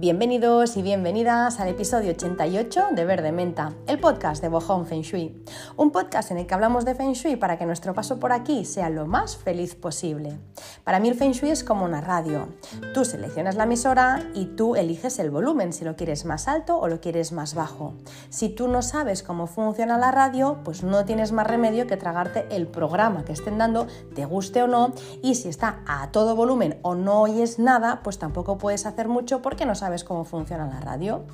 Bienvenidos y bienvenidas al episodio 88 de Verde Menta, el podcast de Bojón Feng Shui. Un podcast en el que hablamos de Feng Shui para que nuestro paso por aquí sea lo más feliz posible. Para mí el Feng Shui es como una radio. Tú seleccionas la emisora y tú eliges el volumen, si lo quieres más alto o lo quieres más bajo. Si tú no sabes cómo funciona la radio, pues no tienes más remedio que tragarte el programa que estén dando, te guste o no, y si está a todo volumen o no oyes nada, pues tampoco puedes hacer mucho porque no sabes cómo funciona la radio.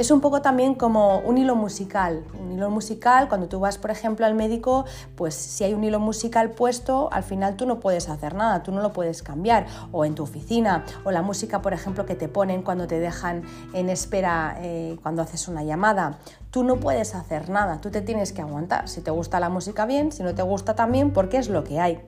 Es un poco también como un hilo musical. Un hilo musical, cuando tú vas, por ejemplo, al médico, pues si hay un hilo musical puesto, al final tú no puedes hacer nada, tú no lo puedes cambiar. O en tu oficina, o la música, por ejemplo, que te ponen cuando te dejan en espera eh, cuando haces una llamada tú no puedes hacer nada, tú te tienes que aguantar. Si te gusta la música bien, si no te gusta también, porque es lo que hay.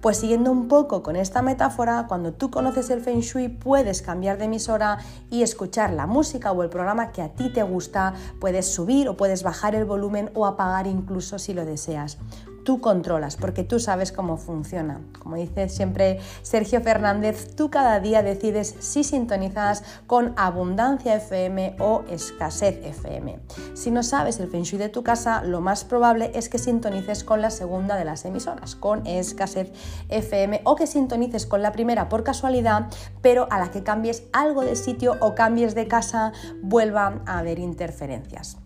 Pues siguiendo un poco con esta metáfora, cuando tú conoces el Feng Shui puedes cambiar de emisora y escuchar la música o el programa que a ti te gusta, puedes subir o puedes bajar el volumen o apagar incluso si lo deseas tú controlas, porque tú sabes cómo funciona. Como dice siempre Sergio Fernández, tú cada día decides si sintonizas con abundancia FM o escasez FM. Si no sabes el feng de tu casa, lo más probable es que sintonices con la segunda de las emisoras, con escasez FM, o que sintonices con la primera por casualidad, pero a la que cambies algo de sitio o cambies de casa, vuelva a haber interferencias.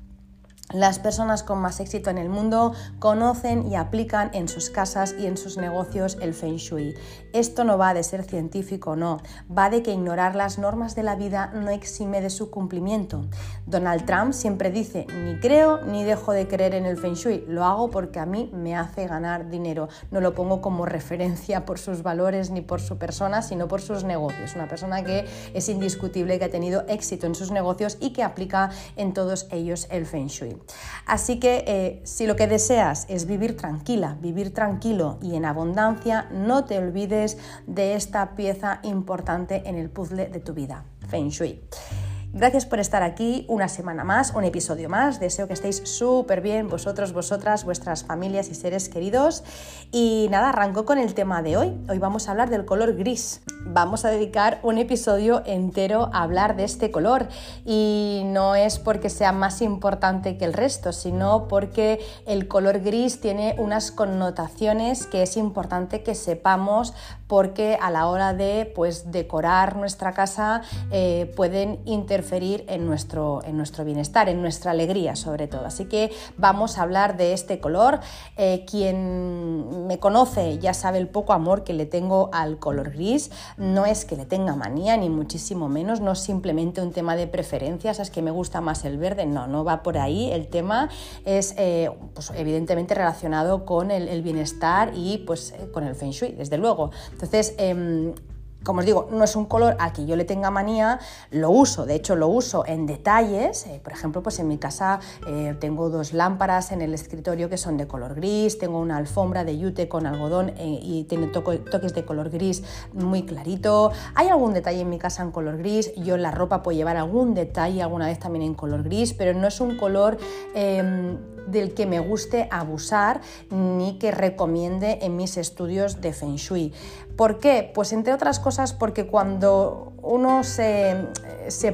Las personas con más éxito en el mundo conocen y aplican en sus casas y en sus negocios el feng shui. Esto no va de ser científico, no, va de que ignorar las normas de la vida no exime de su cumplimiento. Donald Trump siempre dice, ni creo ni dejo de creer en el feng shui, lo hago porque a mí me hace ganar dinero. No lo pongo como referencia por sus valores ni por su persona, sino por sus negocios. Una persona que es indiscutible que ha tenido éxito en sus negocios y que aplica en todos ellos el feng shui. Así que eh, si lo que deseas es vivir tranquila, vivir tranquilo y en abundancia, no te olvides de esta pieza importante en el puzzle de tu vida, Feng Shui. Gracias por estar aquí una semana más, un episodio más. Deseo que estéis súper bien vosotros, vosotras, vuestras familias y seres queridos. Y nada, arranco con el tema de hoy. Hoy vamos a hablar del color gris. Vamos a dedicar un episodio entero a hablar de este color. Y no es porque sea más importante que el resto, sino porque el color gris tiene unas connotaciones que es importante que sepamos porque a la hora de pues, decorar nuestra casa eh, pueden intervenir en nuestro, en nuestro bienestar, en nuestra alegría sobre todo. Así que vamos a hablar de este color. Eh, quien me conoce ya sabe el poco amor que le tengo al color gris. No es que le tenga manía, ni muchísimo menos, no es simplemente un tema de preferencias, es que me gusta más el verde, no, no va por ahí. El tema es eh, pues, evidentemente relacionado con el, bienestar y pues, eh, con el feng shui, desde luego. Entonces, em, como os digo, no es un color al que yo le tenga manía, lo uso, de hecho lo uso en detalles, eh, por ejemplo, pues en mi casa eh, tengo dos lámparas en el escritorio que son de color gris, tengo una alfombra de yute con algodón eh, y tiene toques de color gris muy clarito, hay algún detalle en mi casa en color gris, yo en la ropa puedo llevar algún detalle alguna vez también en color gris, pero no es un color em, del que me guste abusar ni que recomiende en mis estudios de Feng Shui. ¿Por qué? Pues entre otras cosas porque cuando uno se,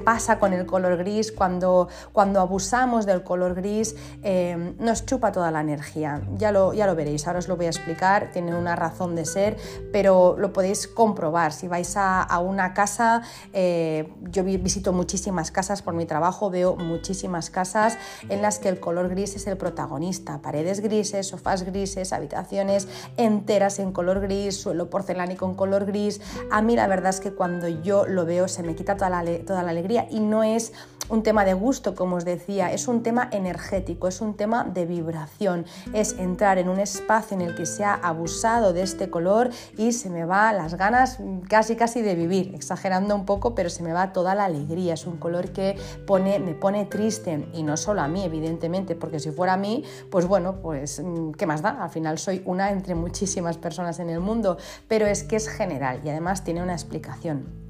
pasa con el color gris, cuando, cuando abusamos del color gris, eh, nos chupa toda la energía. Ya lo, ya lo veréis, ahora os lo voy a explicar, tiene una razón de ser, pero lo podéis comprobar. Si vais a, una casa, eh, yo visito muchísimas casas por mi trabajo, veo muchísimas casas en las que el color gris es el protagonista. Paredes grises, sofás grises, habitaciones enteras en color gris, suelo porcelánico con color gris. A mí la verdad es que cuando yo lo veo se me quita toda la, toda la alegría y no es un tema de gusto, como os decía, es un tema energético, es un tema de vibración, es entrar en un espacio en el que se ha abusado de este color y se me va las ganas casi casi de vivir, exagerando un poco, pero se me va toda la alegría, es un color que me pone triste y no solo a mí, evidentemente, porque si fuera a mí, pues bueno, pues mm, ¿qué más da? Al final soy una entre muchísimas personas en el mundo, pero es que es general y además tiene una explicación.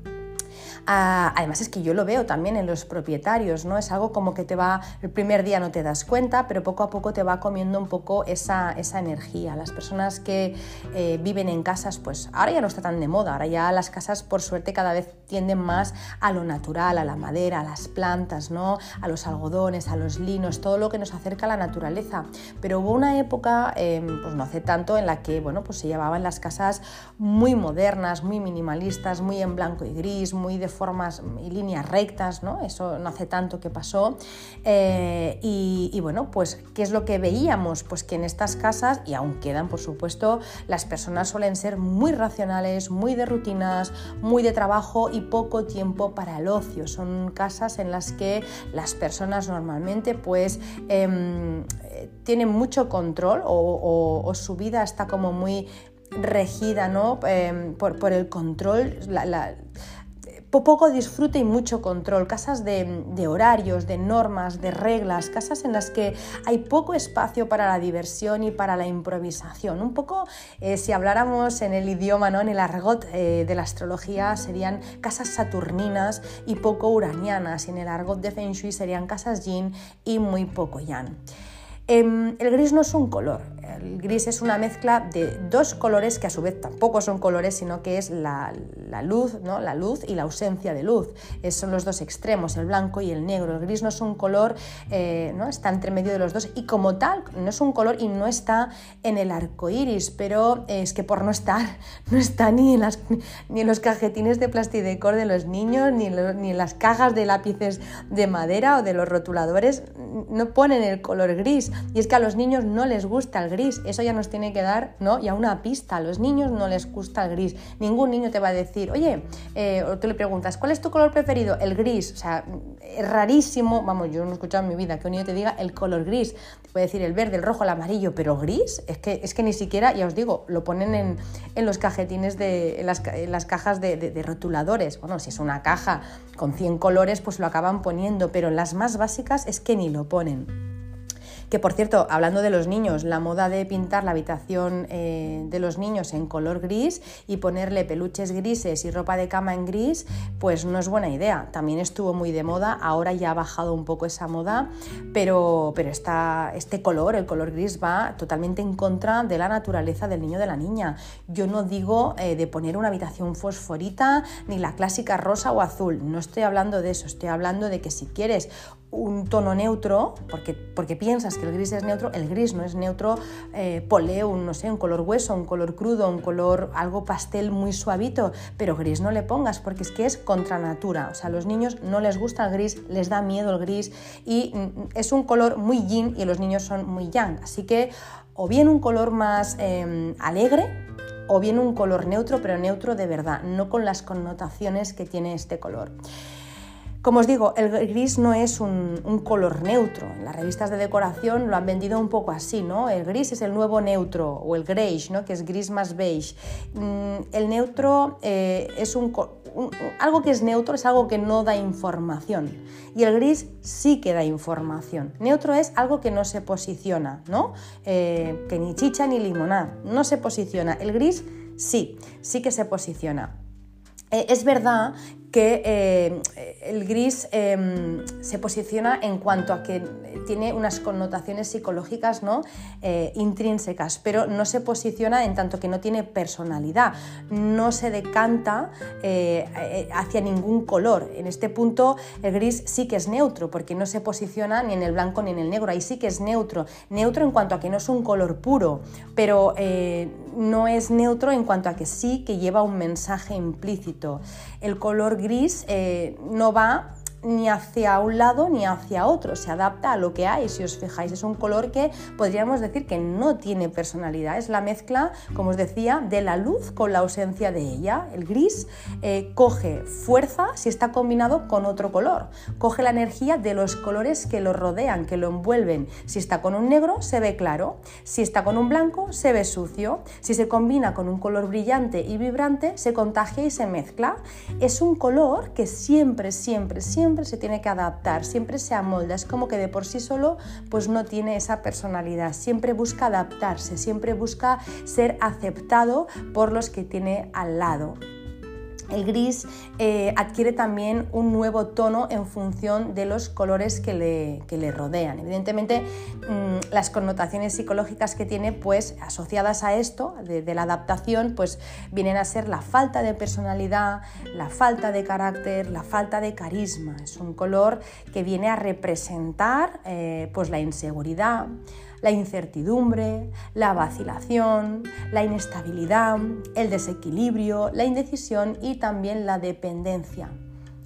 Ah, además es que yo lo veo también en los propietarios, ¿no? Es algo como que te va, el primer día no te das cuenta, pero poco a poco te va comiendo un poco esa, esa energía. Las personas que eh, viven en casas, pues ahora ya no está tan de moda, ahora ya las casas por suerte cada vez tienden más a lo natural, a la madera, a las plantas, ¿no? A los algodones, a los linos, todo lo que nos acerca a la naturaleza. Pero hubo una época, em, pues no hace tanto, en la que, bueno, pues se llevaban las casas muy modernas, muy minimalistas, muy en blanco y gris, muy de formas y líneas rectas, ¿no? Eso no hace tanto que pasó. Eh, y, bueno, pues, ¿qué es lo que veíamos? Pues que en estas casas, y aún quedan, por supuesto, las personas suelen ser muy racionales, muy de rutinas, muy de trabajo y poco tiempo para el ocio. Son casas en las que las personas normalmente, pues, em, tienen mucho control o, su vida está como muy regida ¿no? Em, por, el control, poco disfrute y mucho control, casas de, horarios, de normas, de reglas, casas en las que hay poco espacio para la diversión y para la improvisación. Un poco, eh, si habláramos en el idioma, ¿no? en el argot eh, de la astrología, serían casas saturninas y poco uranianas, y en el argot de Feng Shui serían casas yin y muy poco yang. Em, el gris no es un color, el gris es una mezcla de dos colores que a su vez tampoco son colores, sino que es la, luz, ¿no? la luz y la ausencia de luz. son los dos extremos, el blanco y el negro. El gris no es un color, eh, ¿no? está entre medio de los dos y como tal no es un color y no está en el arco iris, pero es que por no estar, no está ni en, los cajetines de plastidecor de los niños, ni ni en las cajas de lápices de madera o de los rotuladores, no ponen el color gris. Y es que a los niños no les gusta el gris eso ya nos tiene que dar ¿no? ya una pista. A los niños no les gusta el gris. Ningún niño te va a decir, oye, eh, o tú le preguntas, ¿cuál es tu color preferido? El gris. O sea, es rarísimo, vamos, yo no he escuchado en mi vida que un niño te diga el color gris. Te puede decir el verde, el rojo, el amarillo, pero gris, es que, es que ni siquiera, ya os digo, lo ponen en, los cajetines, de, en las, cajas de, rotuladores. Bueno, si es una caja con 100 colores, pues lo acaban poniendo, pero las más básicas es que ni lo ponen. Que por cierto, hablando de los niños, la moda de pintar la habitación eh, de los niños en color gris y ponerle peluches grises y ropa de cama en gris, pues no es buena idea. También estuvo muy de moda, ahora ya ha bajado un poco esa moda, pero, pero este color, el color gris, va totalmente en contra de la naturaleza del niño de la niña. Yo no digo eh, de poner una habitación fosforita ni la clásica rosa o azul, no estoy hablando de eso, estoy hablando de que si quieres un tono neutro, porque, porque piensas que el gris es neutro, el gris no es neutro, eh, pole un, no sé, un color hueso, un color crudo, un color algo pastel muy suavito, pero gris no le pongas porque es que es contra natura, o sea, a los niños no les gusta el gris, les da miedo el gris y mm, es un color muy yin y los niños son muy yang, así que o bien un color más em, alegre, o bien un color neutro, pero neutro de verdad, no con las connotaciones que tiene este color. Como os digo, el gris no es un, color neutro. En las revistas de decoración lo han vendido un poco así, ¿no? El gris es el nuevo neutro o el greige, ¿no? Que es gris más beige. Mm, el neutro eh, es un, algo que es neutro es algo que no da información y el gris sí que da información. Neutro es algo que no se posiciona, ¿no? Eh, que ni chicha ni limonada, no se posiciona. El gris sí, sí que se posiciona. Eh, es verdad que eh, el gris em, se posiciona en cuanto a que tiene unas connotaciones psicológicas ¿no? Eh, intrínsecas, pero no se posiciona en tanto que no tiene personalidad, no se decanta eh, hacia ningún color. En este punto el gris sí que es neutro, porque no se posiciona ni en el blanco ni en el negro, ahí sí que es neutro. Neutro en cuanto a que no es un color puro, pero no es neutro en cuanto a que sí que lleva un mensaje implícito. El color gris eh, no va ni hacia un lado ni hacia otro, se adapta a lo que hay, si os fijáis, es un color que podríamos decir que no tiene personalidad, es la mezcla, como os decía, de la luz con la ausencia de ella. El gris eh, coge fuerza si está combinado con otro color, coge la energía de los colores que lo rodean, que lo envuelven. Si está con un negro, se ve claro, si está con un blanco, se ve sucio, si se combina con un color brillante y vibrante, se contagia y se mezcla. Es un color que siempre, siempre, siempre se tiene que adaptar, siempre se amolda, es como que de por sí solo pues no tiene esa personalidad, siempre busca adaptarse, siempre busca ser aceptado por los que tiene al lado. El gris eh, adquiere también un nuevo tono en función de los colores que le, rodean. Evidentemente, mm, las connotaciones psicológicas que tiene, pues asociadas a esto, de, la adaptación, pues vienen a ser la falta de personalidad, la falta de carácter, la falta de carisma. Es un color que viene a representar eh, pues la inseguridad, la incertidumbre, la vacilación, la inestabilidad, el desequilibrio, la indecisión y también la dependencia.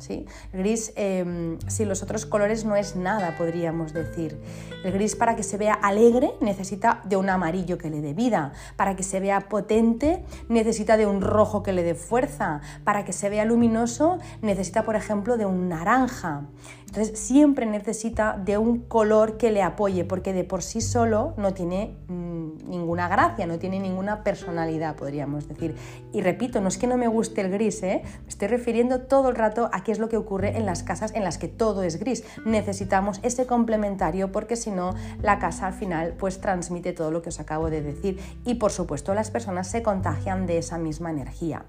¿sí? El gris, em, si los otros colores no es nada, podríamos decir. El gris para que se vea alegre necesita de un amarillo que le dé vida, para que se vea potente necesita de un rojo que le dé fuerza, para que se vea luminoso necesita, por ejemplo, de un naranja. Entonces siempre necesita de un color que le apoye, porque de por sí solo no tiene mm, ninguna gracia, no tiene ninguna personalidad, podríamos decir. Y repito, no es que no me guste el gris, ¿eh? me estoy refiriendo todo el rato a qué es lo que ocurre en las casas en las que todo es gris. Necesitamos ese complementario porque si no, la casa al final pues transmite todo lo que os acabo de decir y por supuesto las personas se contagian de esa misma energía.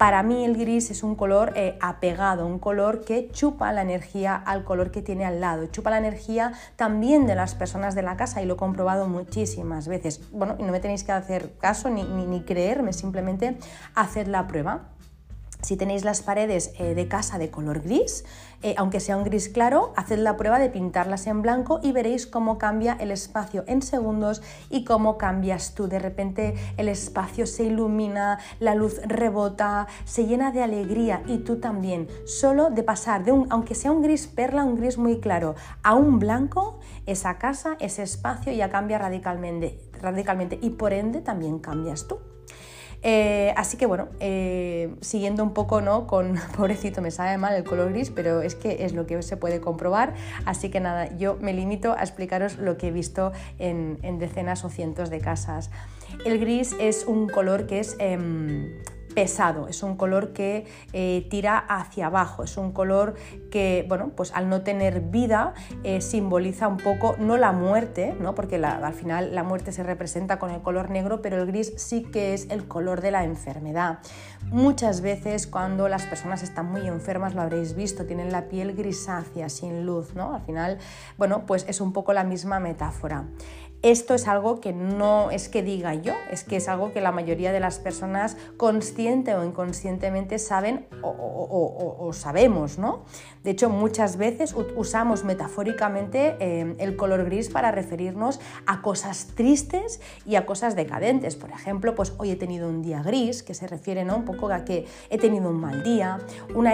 Para mí el gris es un color eh, apegado, un color que chupa la energía al color que tiene al lado, chupa la energía también de las personas de la casa y lo he comprobado muchísimas veces. Bueno, y no me tenéis que hacer caso ni, ni, ni creerme, simplemente hacer la prueba. Si tenéis las paredes eh, de casa de color gris, eh, aunque sea un gris claro, haced la prueba de pintarlas en blanco y veréis cómo cambia el espacio en segundos y cómo cambias tú. De repente el espacio se ilumina, la luz rebota, se llena de alegría y tú también. Solo de pasar de un, aunque sea un gris perla, un gris muy claro, a un blanco, esa casa, ese espacio ya cambia radicalmente, radicalmente y por ende también cambias tú. Eh, así que bueno, eh, siguiendo un poco ¿no? con, pobrecito, me sabe mal el color gris, pero es que es lo que se puede comprobar. Así que nada, yo me limito a explicaros lo que he visto en, decenas o cientos de casas. El gris es un color que es... Em, pesado, es un color que eh, tira hacia abajo, es un color que, bueno, pues al no tener vida eh, simboliza un poco, no la muerte, ¿no? porque al final la muerte se representa con el color negro, pero el gris sí que es el color de la enfermedad. Muchas veces cuando las personas están muy enfermas, lo habréis visto, tienen la piel grisácea, sin luz, ¿no? Al final, bueno, pues es un poco la misma metáfora. Esto es algo que no es que diga yo, es que es algo que la mayoría de las personas consciente o inconscientemente saben o, sabemos, ¿no? De hecho, muchas veces usamos metafóricamente eh, el color gris para referirnos a cosas tristes y a cosas decadentes. Por ejemplo, pues hoy he tenido un día gris, que se refiere ¿no? un poco a que he tenido un mal día,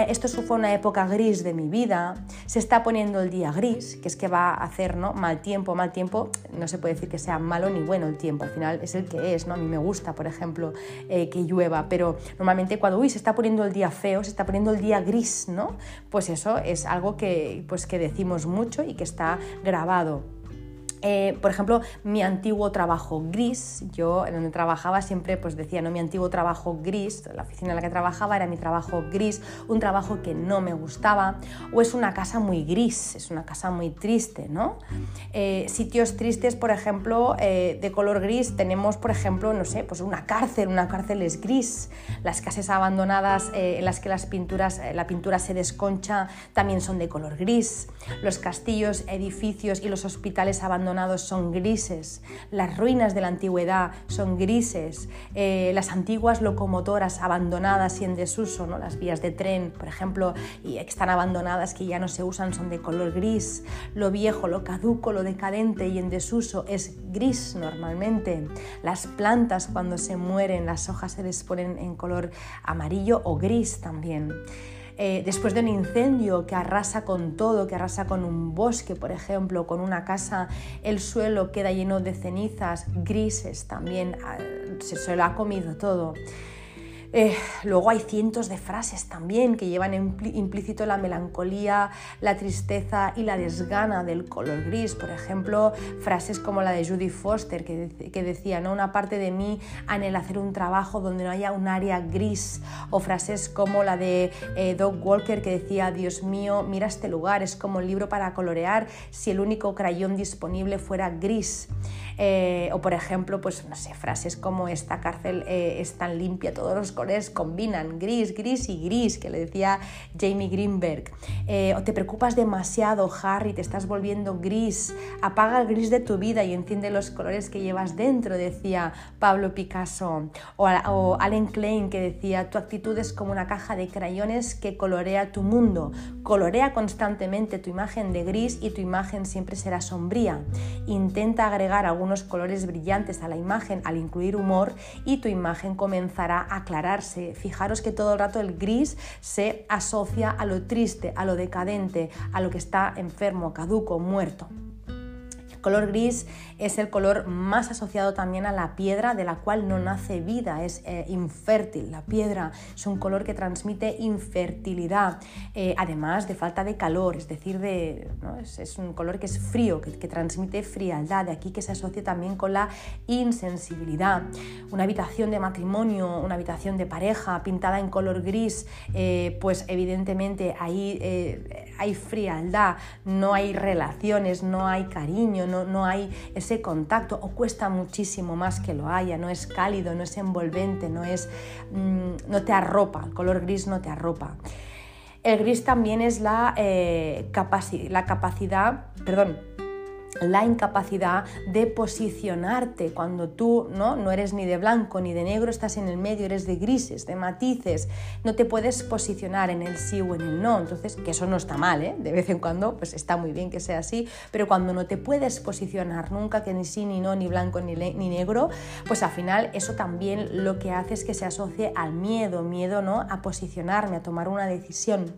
esto fue una época gris de mi vida, se está poniendo el día gris, que es que va a hacer ¿no? mal tiempo, mal tiempo, no se puede decir que sea malo ni bueno el tiempo, al final es el que es, ¿no? A mí me gusta, por ejemplo, eh, que llueva, pero normalmente cuando uy, se está poniendo el día feo, se está poniendo el día gris, ¿no? Pues eso es algo que, pues, que decimos mucho y que está grabado eh, por ejemplo, mi antiguo trabajo gris, yo en donde trabajaba siempre pues decía, no, mi antiguo trabajo gris, la oficina en la que trabajaba era mi trabajo gris, un trabajo que no me gustaba, o es una casa muy gris, es una casa muy triste, ¿no? Eh, sitios tristes, por ejemplo, eh, de color gris, tenemos, por ejemplo, no sé, pues una cárcel, una cárcel es gris, las casas abandonadas en las que las pinturas, la pintura se desconcha también son de color gris, los castillos, edificios y los hospitales abandonados son grises, las ruinas de la antigüedad son grises, eh, las antiguas locomotoras abandonadas y en desuso, ¿no? las vías de tren, por ejemplo, y están abandonadas, que ya no se usan, son de color gris, lo viejo, lo caduco, lo decadente y en desuso es gris normalmente, las plantas cuando se mueren, las hojas se les ponen en color amarillo o gris también. Eh, después de un incendio que arrasa con todo, que arrasa con un bosque, por ejemplo, con una casa, el suelo queda lleno de cenizas grises también, ah, se, se lo ha comido todo. Eh, luego hay cientos de frases también que llevan implícito la melancolía, la tristeza y la desgana del color gris. Por ejemplo, frases como la de Judy Foster que, decía, ¿no? una parte de mí anhela hacer un trabajo donde no haya un área gris. O frases como la de eh, Doug Walker que decía, Dios mío, mira este lugar, es como un libro para colorear si el único crayón disponible fuera gris. Eh, o por ejemplo, pues no sé, frases como esta cárcel eh, es tan limpia, todos los colores combinan, gris, gris y gris, que le decía Jamie Greenberg. Eh, o te preocupas demasiado, Harry, te estás volviendo gris, apaga el gris de tu vida y enciende los colores que llevas dentro, decía Pablo Picasso. O, o Allen Klein que decía, tu actitud es como una caja de crayones que colorea tu mundo, colorea constantemente tu imagen de gris y tu imagen siempre será sombría. Intenta agregar algunos colores brillantes a la imagen al incluir humor y tu imagen comenzará a aclararse. Fijaros que todo el rato el gris se asocia a lo triste, a lo decadente, a lo que está enfermo, caduco, muerto. El color gris es el color más asociado también a la piedra de la cual no nace vida, es eh, infértil. La piedra es un color que transmite infertilidad, eh, además de falta de calor, es decir, de, es, un color que es frío, que, transmite frialdad, de aquí que se asocia también con la insensibilidad. Una habitación de matrimonio, una habitación de pareja pintada en color gris, eh, pues evidentemente ahí hay frialdad, no hay relaciones, no hay cariño, no, no hay ese contacto o cuesta muchísimo más que lo haya, no es cálido, no es envolvente, no, es, mm, no te arropa, el color gris no te arropa. El gris también es la, eh, la capacidad, perdón, la incapacidad de posicionarte cuando tú ¿no? no eres ni de blanco ni de negro, estás en el medio, eres de grises, de matices, no te puedes posicionar en el sí o en el no, entonces que eso no está mal, ¿eh? de vez en cuando pues está muy bien que sea así, pero cuando no te puedes posicionar nunca, que ni sí ni no, ni blanco ni, ni negro, pues al final eso también lo que hace es que se asocie al miedo, miedo ¿no? a posicionarme, a tomar una decisión.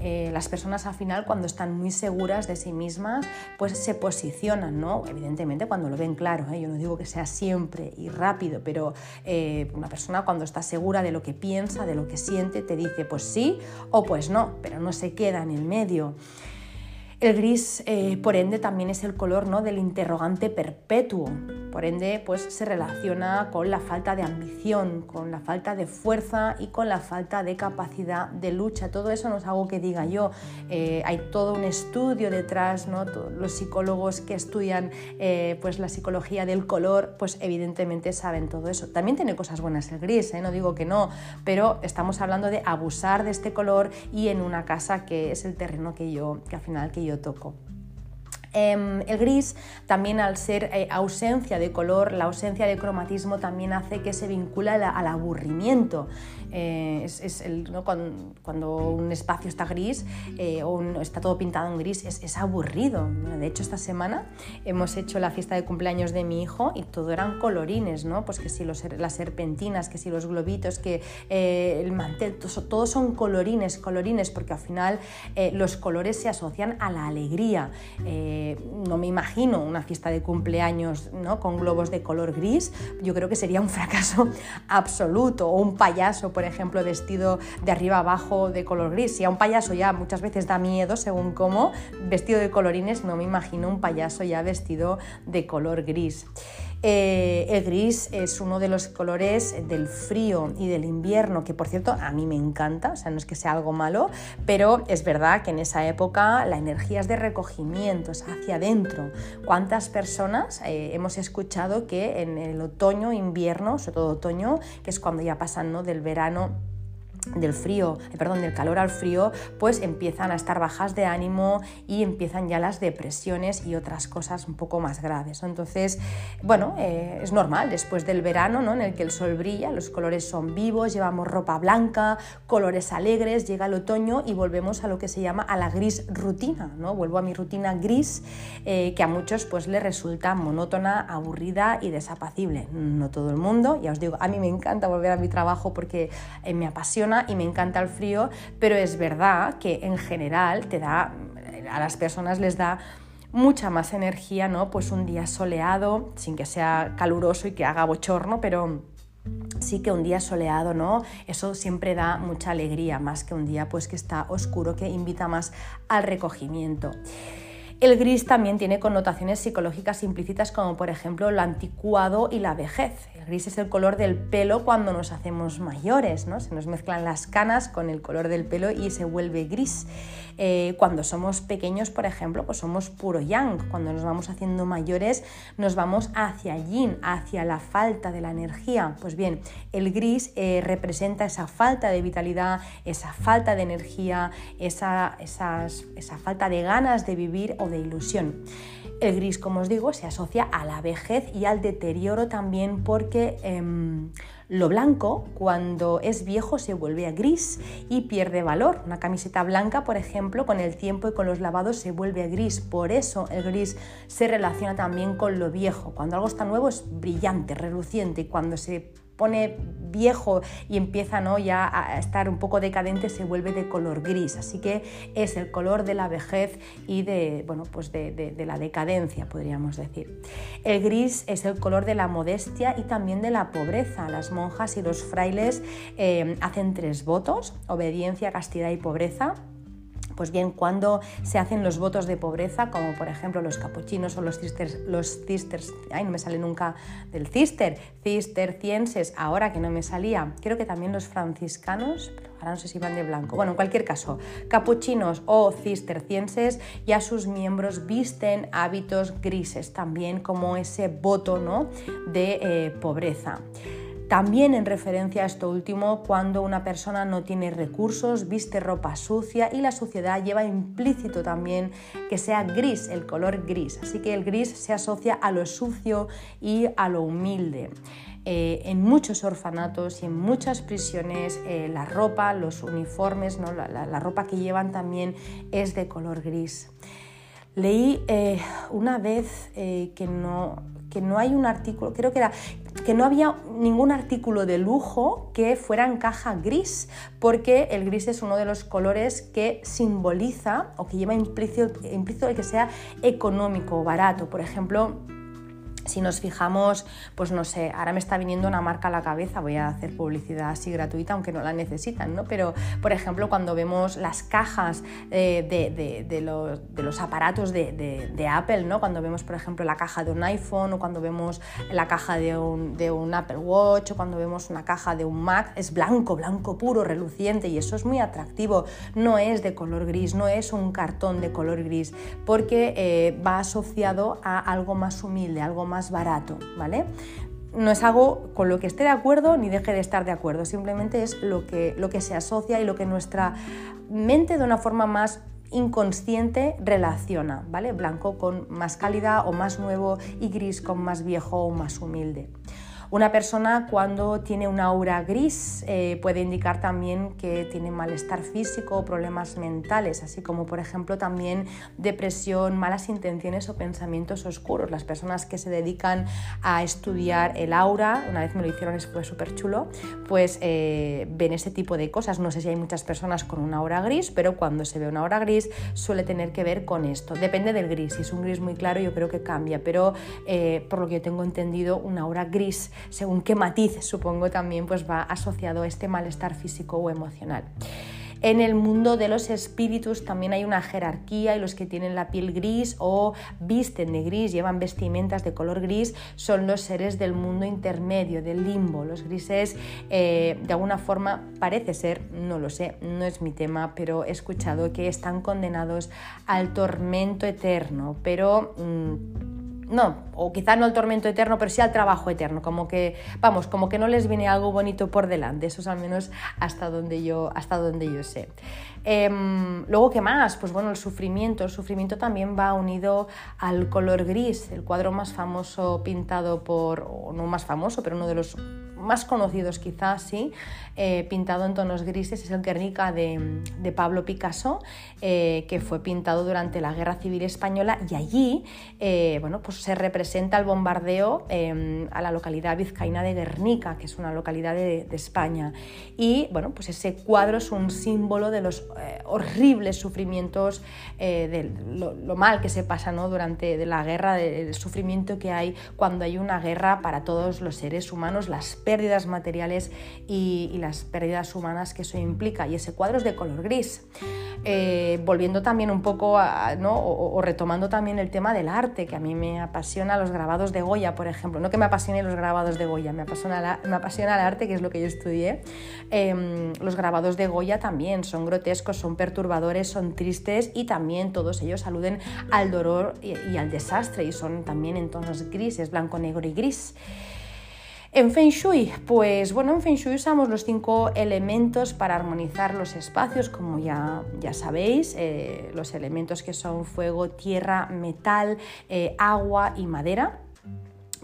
Eh, las personas al final cuando están muy seguras de sí mismas, pues se posicionan, ¿no? Evidentemente cuando lo ven claro, ¿eh? yo no digo que sea siempre y rápido, pero eh, una persona cuando está segura de lo que piensa, de lo que siente, te dice pues sí o pues no, pero no se queda en el medio. El gris, eh, por ende, también es el color ¿no? del interrogante perpetuo. Por ende, pues se relaciona con la falta de ambición, con la falta de fuerza y con la falta de capacidad de lucha. Todo eso no es algo que diga yo. Eh, hay todo un estudio detrás, ¿no? los psicólogos que estudian eh, pues la psicología del color, pues evidentemente saben todo eso. También tiene cosas buenas el gris, no digo que no, pero estamos hablando de abusar de este color y en una casa que es el terreno que yo, que al final que yo toco. Em, el gris también al ser eh, ausencia de color, la ausencia de cromatismo también hace que se vincula al aburrimiento. Eh, es, el, cuando, un espacio está gris eh, o está todo pintado en gris, es, aburrido. De hecho, esta semana hemos hecho la fiesta de cumpleaños de mi hijo y todo eran colorines, ¿no? Pues que si las serpentinas, que si los globitos, que el mantel, todos son colorines, colorines, porque al final los colores se asocian a la alegría no me imagino una fiesta de cumpleaños ¿no? con globos de color gris, yo creo que sería un fracaso absoluto. O un payaso, por ejemplo, vestido de arriba abajo de color gris. Si a un payaso ya muchas veces da miedo, según cómo, vestido de colorines, no me imagino un payaso ya vestido de color gris. Eh, el gris es uno de los colores del frío y del invierno, que por cierto a mí me encanta, o sea, no es que sea algo malo, pero es verdad que en esa época la energía es de recogimiento, es hacia adentro. ¿Cuántas personas eh, hemos escuchado que en el otoño, invierno, sobre todo otoño, que es cuando ya pasan ¿no? del verano del frío, eh, perdón, del calor al frío, pues empiezan a estar bajas de ánimo y empiezan ya las depresiones y otras cosas un poco más graves. Entonces, bueno, eh, es normal después del verano, ¿no? En el que el sol brilla, los colores son vivos, llevamos ropa blanca, colores alegres, llega el otoño y volvemos a lo que se llama a la gris rutina, ¿no? Vuelvo a mi rutina gris eh, que a muchos pues le resulta monótona, aburrida y desapacible. No todo el mundo, ya os digo, a mí me encanta volver a mi trabajo porque me apasiona y me encanta el frío, pero es verdad que en general te da, a las personas les da mucha más energía, ¿no? Pues un día soleado, sin que sea caluroso y que haga bochorno, pero sí que un día soleado, ¿no? Eso siempre da mucha alegría, más que un día pues que está oscuro, que invita más al recogimiento. El gris también tiene connotaciones psicológicas implícitas como por ejemplo lo anticuado y la vejez. Gris es el color del pelo cuando nos hacemos mayores, ¿no? Se nos mezclan las canas con el color del pelo y se vuelve gris. Eh, cuando somos pequeños, por ejemplo, pues somos puro yang. Cuando nos vamos haciendo mayores, nos vamos hacia yin, hacia la falta de la energía. Pues bien, el gris eh, representa esa falta de vitalidad, esa falta de energía, esa, esa falta de ganas de vivir o de ilusión. El gris, como os digo, se asocia a la vejez y al deterioro también porque em, lo blanco, cuando es viejo, se vuelve a gris y pierde valor. Una camiseta blanca, por ejemplo, con el tiempo y con los lavados se vuelve a gris. Por eso el gris se relaciona también con lo viejo. Cuando algo está nuevo es brillante, reluciente y cuando se pone viejo y empieza ¿no? ya a estar un poco decadente, se vuelve de color gris. Así que es el color de la vejez y de, bueno, pues de, la decadencia, podríamos decir. El gris es el color de la modestia y también de la pobreza. Las monjas y los frailes eh, hacen tres votos, obediencia, castidad y pobreza pues bien, cuando se hacen los votos de pobreza, como por ejemplo los capuchinos o los cisters, los ay, no me sale nunca del cister, cistercienses, ahora que no me salía, creo que también los franciscanos, pero ahora no sé si van de blanco. Bueno, en cualquier caso, capuchinos o cistercienses ya sus miembros visten hábitos grises también como ese voto de eh, pobreza. También en referencia a esto último, cuando una persona no tiene recursos, viste ropa sucia y la suciedad lleva implícito también que sea gris, el color gris. Así que el gris se asocia a lo sucio y a lo humilde. Eh, en muchos orfanatos y en muchas prisiones eh, la ropa, los uniformes, ¿no? la, ropa que llevan también es de color gris. Leí eh, una vez que, no, que no hay un artículo, creo que era que no había ningún artículo de lujo que fuera en caja gris, porque el gris es uno de los colores que simboliza o que lleva implícito, implícito el que sea económico, barato. Por ejemplo, si nos fijamos, pues no sé, ahora me está viniendo una marca a la cabeza, voy a hacer publicidad así gratuita, aunque no la necesitan, ¿no? Pero, por ejemplo, cuando vemos las cajas eh, de, los, aparatos de, Apple, ¿no? Cuando vemos, por ejemplo, la caja de un iPhone o cuando vemos la caja de un, Apple Watch o cuando vemos una caja de un Mac, es blanco, blanco puro, reluciente y eso es muy atractivo. No es de color gris, no es un cartón de color gris, porque eh, va asociado a algo más humilde, algo más más barato, ¿vale? No es algo con lo que esté de acuerdo ni deje de estar de acuerdo, simplemente es lo que, lo que se asocia y lo que nuestra mente de una forma más inconsciente relaciona, ¿vale? Blanco con más calidad o más nuevo y gris con más viejo o más humilde. Una persona cuando tiene una aura gris eh, puede indicar también que tiene malestar físico o problemas mentales, así como por ejemplo también depresión, malas intenciones o pensamientos oscuros. Las personas que se dedican a estudiar el aura, una vez me lo hicieron fue súper chulo, pues eh, ven ese tipo de cosas. No sé si hay muchas personas con una aura gris, pero cuando se ve una aura gris suele tener que ver con esto. Depende del gris, si es un gris muy claro yo creo que cambia, pero eh, por lo que yo tengo entendido, una aura gris según qué matiz supongo también pues va asociado a este malestar físico o emocional. En el mundo de los espíritus también hay una jerarquía y los que tienen la piel gris o visten de gris, llevan vestimentas de color gris, son los seres del mundo intermedio, del limbo. Los grises, eh, de alguna forma, parece ser, no lo sé, no es mi tema, pero he escuchado que están condenados al tormento eterno, pero... Mm, no, o quizá no el tormento eterno, pero sí al trabajo eterno, como que, vamos, como que no les viene algo bonito por delante, eso es al menos hasta donde yo, hasta donde yo sé. Em, luego, ¿qué más? Pues bueno, el sufrimiento. El sufrimiento también va unido al color gris. El cuadro más famoso pintado por, no más famoso, pero uno de los más conocidos quizás, sí, eh, pintado en tonos grises, es el Guernica de, Pablo Picasso, eh, que fue pintado durante la Guerra Civil Española y allí eh, bueno, pues se representa el bombardeo em, a la localidad vizcaína de Guernica, que es una localidad de, España. Y bueno, pues ese cuadro es un símbolo de los horribles sufrimientos, de lo, mal que se pasa ¿no? durante la guerra, del sufrimiento que hay cuando hay una guerra para todos los seres humanos, las pérdidas materiales y, las pérdidas humanas que eso implica. Y ese cuadro es de color gris. Eh, volviendo también un poco a, ¿no? o, retomando también el tema del arte, que a mí me apasiona los grabados de Goya, por ejemplo. No que me apasione los grabados de Goya, me apasiona, me apasiona el arte, que es lo que yo estudié. Em, los grabados de Goya también son grotescos, son perturbadores, son tristes y también todos ellos aluden al dolor y al desastre y son también en tonos grises, blanco, negro y gris. En Feng Shui, pues bueno, en Feng Shui usamos los cinco elementos para armonizar los espacios, como ya, ya sabéis, eh, los elementos que son fuego, tierra, metal, eh, agua y madera.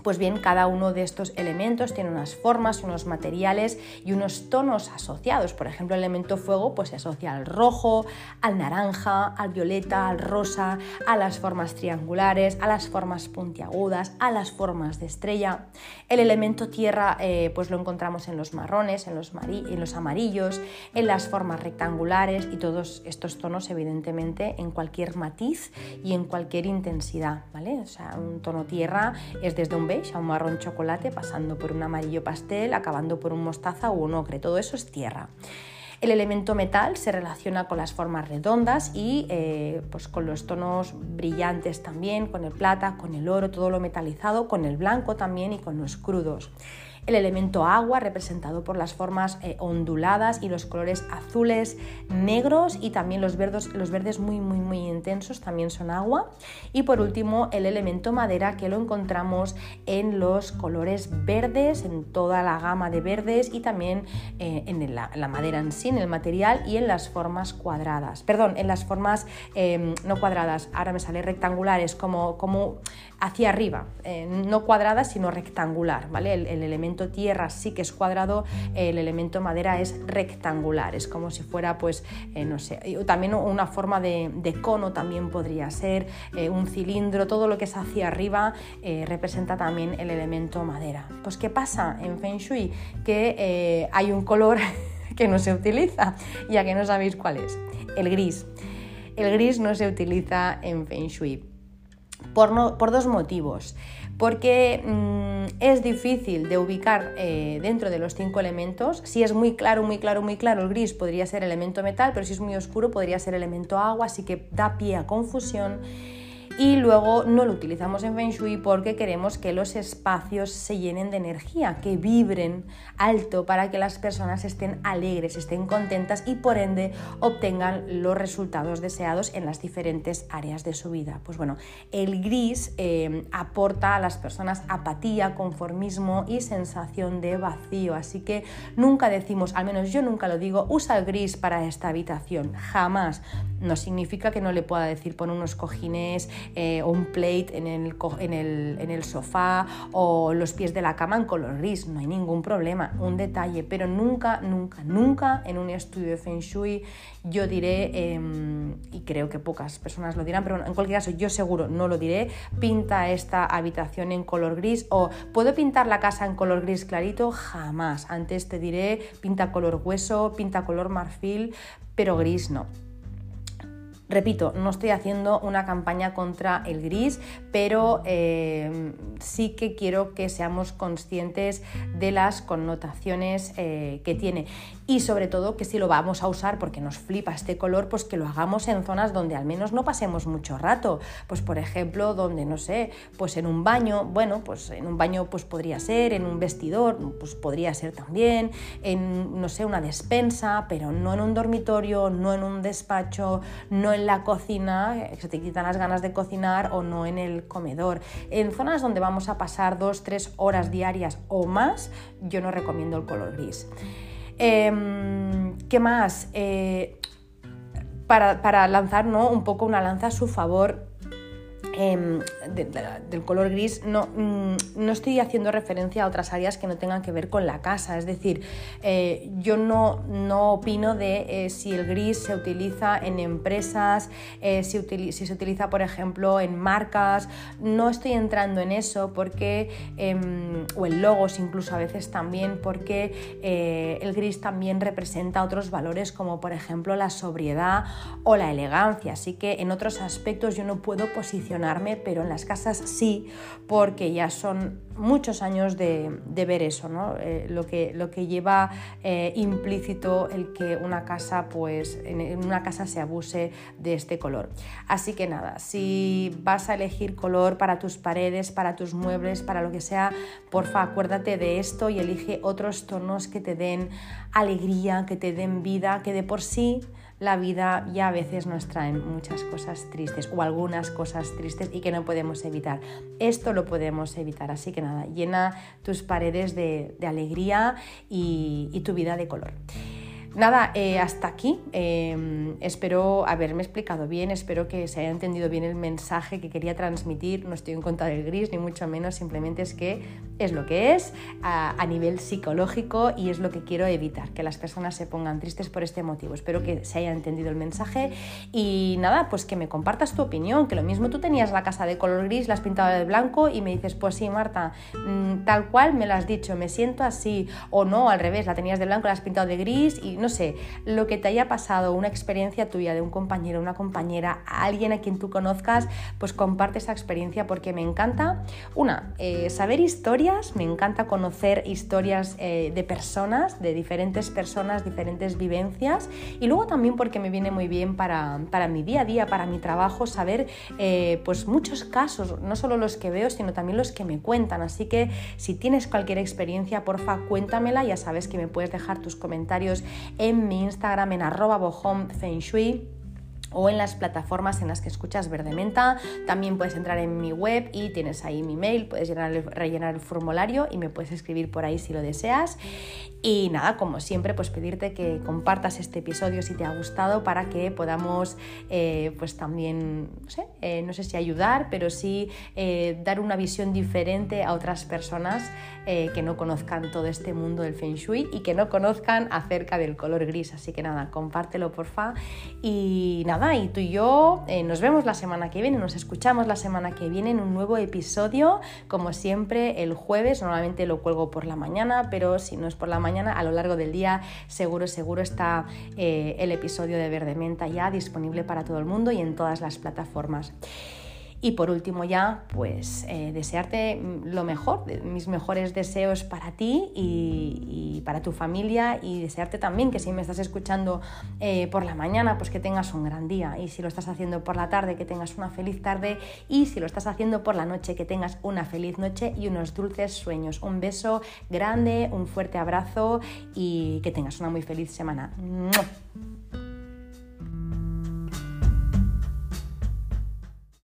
Pues bien, cada uno de estos elementos tiene unas formas, unos materiales y unos tonos asociados. Por ejemplo, el elemento fuego pues, se asocia al rojo, al naranja, al violeta, al rosa, a las formas triangulares, a las formas puntiagudas, a las formas de estrella. El elemento tierra eh, pues lo encontramos en los marrones, en los, en los amarillos, en las formas rectangulares y todos estos tonos evidentemente en cualquier matiz y en cualquier intensidad. ¿vale? O sea, un tono tierra es desde un a un marrón chocolate, pasando por un amarillo pastel, acabando por un mostaza o un ocre. Todo eso es tierra. El elemento metal se relaciona con las formas redondas y eh, pues con los tonos brillantes también, con el plata, con el oro, todo lo metalizado, con el blanco también y con los crudos el elemento agua representado por las formas eh, onduladas y los colores azules, negros y también los verdes, los verdes muy muy muy intensos también son agua y por último el elemento madera que lo encontramos en los colores verdes, en toda la gama de verdes y también eh, en la, madera en sí, en el material y en las formas cuadradas, perdón, en las formas em, no cuadradas, ahora me sale rectangulares como, como hacia arriba, eh, no cuadradas sino rectangular, ¿vale? el elemento tierra sí que es cuadrado, el elemento madera es rectangular, es como si fuera, pues, eh, no sé, también una forma de, cono también podría ser, eh, un cilindro, todo lo que es hacia arriba eh, representa también el elemento madera. Pues, ¿qué pasa en Feng Shui? Que hay un color que no se utiliza, ya que no sabéis cuál es, el gris. El gris no se utiliza en Feng Shui por, por dos motivos porque mm, es difícil de ubicar eh, dentro de los cinco elementos. Si es muy claro, muy claro, muy claro, el gris podría ser elemento metal, pero si es muy oscuro podría ser elemento agua, así que da pie a confusión y luego no lo utilizamos en Feng Shui porque queremos que los espacios se llenen de energía, que vibren alto para que las personas estén alegres, estén contentas y por ende obtengan los resultados deseados en las diferentes áreas de su vida. Pues bueno, el gris eh, aporta a las personas apatía, conformismo y sensación de vacío, así que nunca decimos, al menos yo nunca lo digo, usa el gris para esta habitación, jamás. No significa que no le pueda decir pon unos cojines eh, o un plate en el, en, el, sofá o los pies de la cama en color gris, no hay ningún problema, un detalle, pero nunca, nunca, nunca en un estudio de Feng Shui yo diré, em, y creo que pocas personas lo dirán, pero en cualquier caso yo seguro no lo diré, pinta esta habitación en color gris o puedo pintar la casa en color gris clarito, jamás, antes te diré pinta color hueso, pinta color marfil, pero gris no. Repito, no estoy haciendo una campaña contra el gris, pero eh, sí que quiero que seamos conscientes de las connotaciones eh, que tiene y sobre todo que si lo vamos a usar porque nos flipa este color, pues que lo hagamos en zonas donde al menos no pasemos mucho rato. Pues por ejemplo, donde no sé, pues en un baño, bueno, pues en un baño pues podría ser, en un vestidor, pues podría ser también, en no sé, una despensa, pero no en un dormitorio, no en un despacho, no en la cocina, que se te quitan las ganas de cocinar o no en el comedor. En zonas donde vamos a pasar dos, tres horas diarias o más, yo no recomiendo el color gris. Em, ¿Qué más? Eh, para, para, lanzar ¿no? un poco una lanza a su favor, Em, del color gris, no, mm, no, estoy haciendo referencia a otras áreas que no tengan que ver con la casa. Es decir, eh, yo no, no, opino de eh, si el gris se utiliza en empresas, eh, si, si, se utiliza, por ejemplo, en marcas. No estoy entrando en eso porque, em, o en logos incluso a veces también, porque el gris también representa otros valores como, por ejemplo, la sobriedad o la elegancia. Así que en otros aspectos yo no puedo posicionar pero en las casas sí, porque ya son muchos años de, ver eso, ¿no? Eh, lo, que, lo que lleva eh, implícito el que una casa, pues en una casa se abuse de este color. Así que nada, si vas a elegir color para tus paredes, para tus muebles, para lo que sea, porfa, acuérdate de esto y elige otros tonos que te den alegría, que te den vida, que de por sí la vida ya a veces nos trae muchas cosas tristes o algunas cosas tristes y que no podemos evitar. Esto lo podemos evitar, así que nada, llena tus paredes de, alegría y tu vida de color. Nada, eh, hasta aquí. Em, espero haberme explicado bien, espero que se haya entendido bien el mensaje que quería transmitir. No estoy en contra del gris, ni mucho menos, simplemente es que es lo que es a, nivel psicológico y es lo que quiero evitar, que las personas se pongan tristes por este motivo. Espero que se haya entendido el mensaje y nada, pues que me compartas tu opinión, que lo mismo tú tenías la casa de color gris, la has pintado de blanco y me dices, pues sí, Marta, mm, tal cual me lo has dicho, me siento así, o no, al revés, la tenías de blanco, la has pintado de gris y no sé, lo que te haya pasado, una experiencia tuya de un compañero, una compañera, alguien a quien tú conozcas, pues comparte esa experiencia porque me encanta, una, eh, saber historias, me encanta conocer historias eh, de personas, de diferentes personas, diferentes vivencias y luego también porque me viene muy bien para, mi día a día, para mi trabajo, saber eh, pues muchos casos, no solo los que veo, sino también los que me cuentan. Así que si tienes cualquier experiencia, porfa, cuéntamela, ya sabes que me puedes dejar tus comentarios en mi Instagram en arroba o en las plataformas en las que escuchas Verde Menta. También puedes entrar en mi web y tienes ahí mi mail, puedes rellenar el formulario y me puedes escribir por ahí si lo deseas. Y nada, como siempre, pues pedirte que compartas este episodio si te ha gustado para que podamos, eh, pues también, no sé, eh, no sé si ayudar, pero sí eh, dar una visión diferente a otras personas que no conozcan todo este mundo del Feng Shui y que no conozcan acerca del color gris. Así que nada, compártelo porfa. Y nada, y tú y yo nos vemos la semana que viene, nos escuchamos la semana que viene en un nuevo episodio, como siempre, el jueves. Normalmente lo cuelgo por la mañana, pero si no es por la mañana, a lo largo del día, seguro, seguro está eh, el episodio de Verde Menta ya disponible para todo el mundo y en todas las plataformas. Y por último ya, pues eh, desearte lo mejor, mis mejores deseos para ti y, para tu familia y desearte también que si me estás escuchando eh, por la mañana, pues que tengas un gran día y si lo estás haciendo por la tarde, que tengas una feliz tarde y si lo estás haciendo por la noche, que tengas una feliz noche y unos dulces sueños. Un beso grande, un fuerte abrazo y que tengas una muy feliz semana.